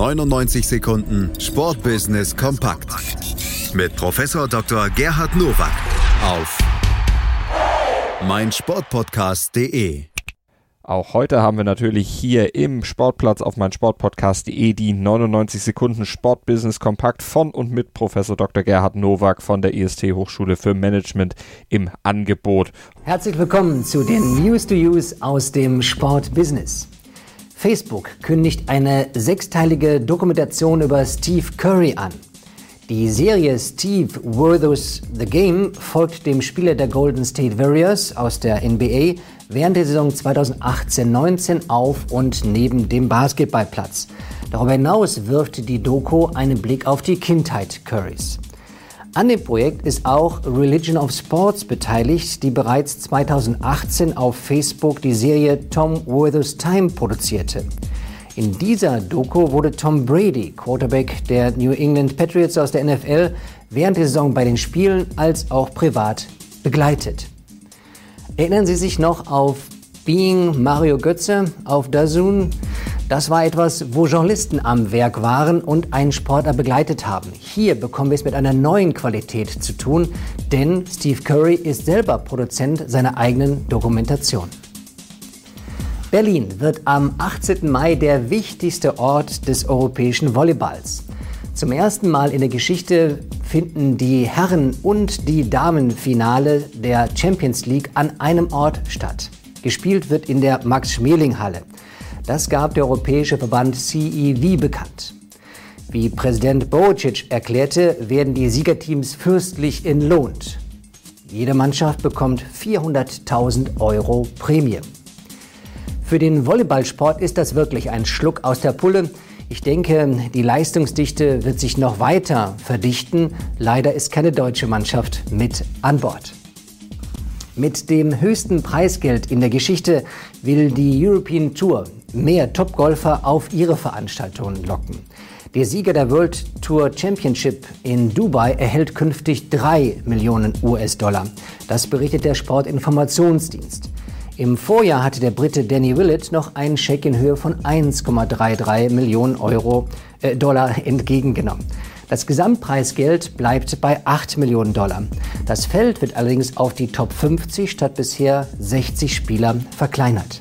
99 Sekunden Sportbusiness kompakt mit Professor Dr. Gerhard Nowak auf meinsportpodcast.de. Auch heute haben wir natürlich hier im Sportplatz auf meinsportpodcast.de die 99 Sekunden Sportbusiness kompakt von und mit Professor Dr. Gerhard Nowak von der IST Hochschule für Management im Angebot. Herzlich willkommen zu den News to Use aus dem Sportbusiness. Facebook kündigt eine sechsteilige Dokumentation über Steve Curry an. Die Serie Steve Worthus The Game folgt dem Spieler der Golden State Warriors aus der NBA während der Saison 2018-19 auf und neben dem Basketballplatz. Darüber hinaus wirft die Doku einen Blick auf die Kindheit Currys. An dem Projekt ist auch Religion of Sports beteiligt, die bereits 2018 auf Facebook die Serie Tom Worthers Time produzierte. In dieser Doku wurde Tom Brady, Quarterback der New England Patriots aus der NFL, während der Saison bei den Spielen als auch privat begleitet. Erinnern Sie sich noch auf Being Mario Götze auf Dazun? Das war etwas, wo Journalisten am Werk waren und einen Sportler begleitet haben. Hier bekommen wir es mit einer neuen Qualität zu tun, denn Steve Curry ist selber Produzent seiner eigenen Dokumentation. Berlin wird am 18. Mai der wichtigste Ort des europäischen Volleyballs. Zum ersten Mal in der Geschichte finden die Herren- und die Damenfinale der Champions League an einem Ort statt. Gespielt wird in der Max-Schmeling-Halle. Das gab der Europäische Verband CEV bekannt. Wie Präsident Bocic erklärte, werden die Siegerteams fürstlich entlohnt. Jede Mannschaft bekommt 400.000 Euro Prämie. Für den Volleyballsport ist das wirklich ein Schluck aus der Pulle. Ich denke, die Leistungsdichte wird sich noch weiter verdichten. Leider ist keine deutsche Mannschaft mit an Bord. Mit dem höchsten Preisgeld in der Geschichte will die European Tour mehr Topgolfer auf ihre Veranstaltungen locken. Der Sieger der World Tour Championship in Dubai erhält künftig 3 Millionen US-Dollar. Das berichtet der Sportinformationsdienst. Im Vorjahr hatte der Brite Danny Willett noch einen Scheck in Höhe von 1,33 Millionen Euro, äh, Dollar entgegengenommen. Das Gesamtpreisgeld bleibt bei 8 Millionen Dollar. Das Feld wird allerdings auf die Top 50 statt bisher 60 Spieler verkleinert.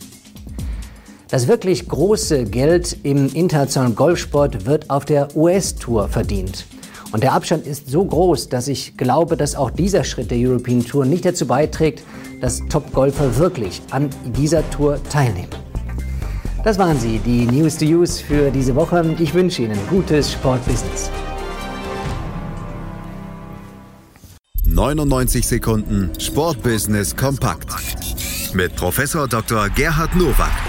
Das wirklich große Geld im internationalen Golfsport wird auf der US-Tour verdient. Und der Abstand ist so groß, dass ich glaube, dass auch dieser Schritt der European Tour nicht dazu beiträgt, dass Top-Golfer wirklich an dieser Tour teilnehmen. Das waren sie, die News to Use für diese Woche. Ich wünsche Ihnen gutes Sportbusiness. 99 Sekunden Sportbusiness kompakt mit Professor Dr. Gerhard Nowak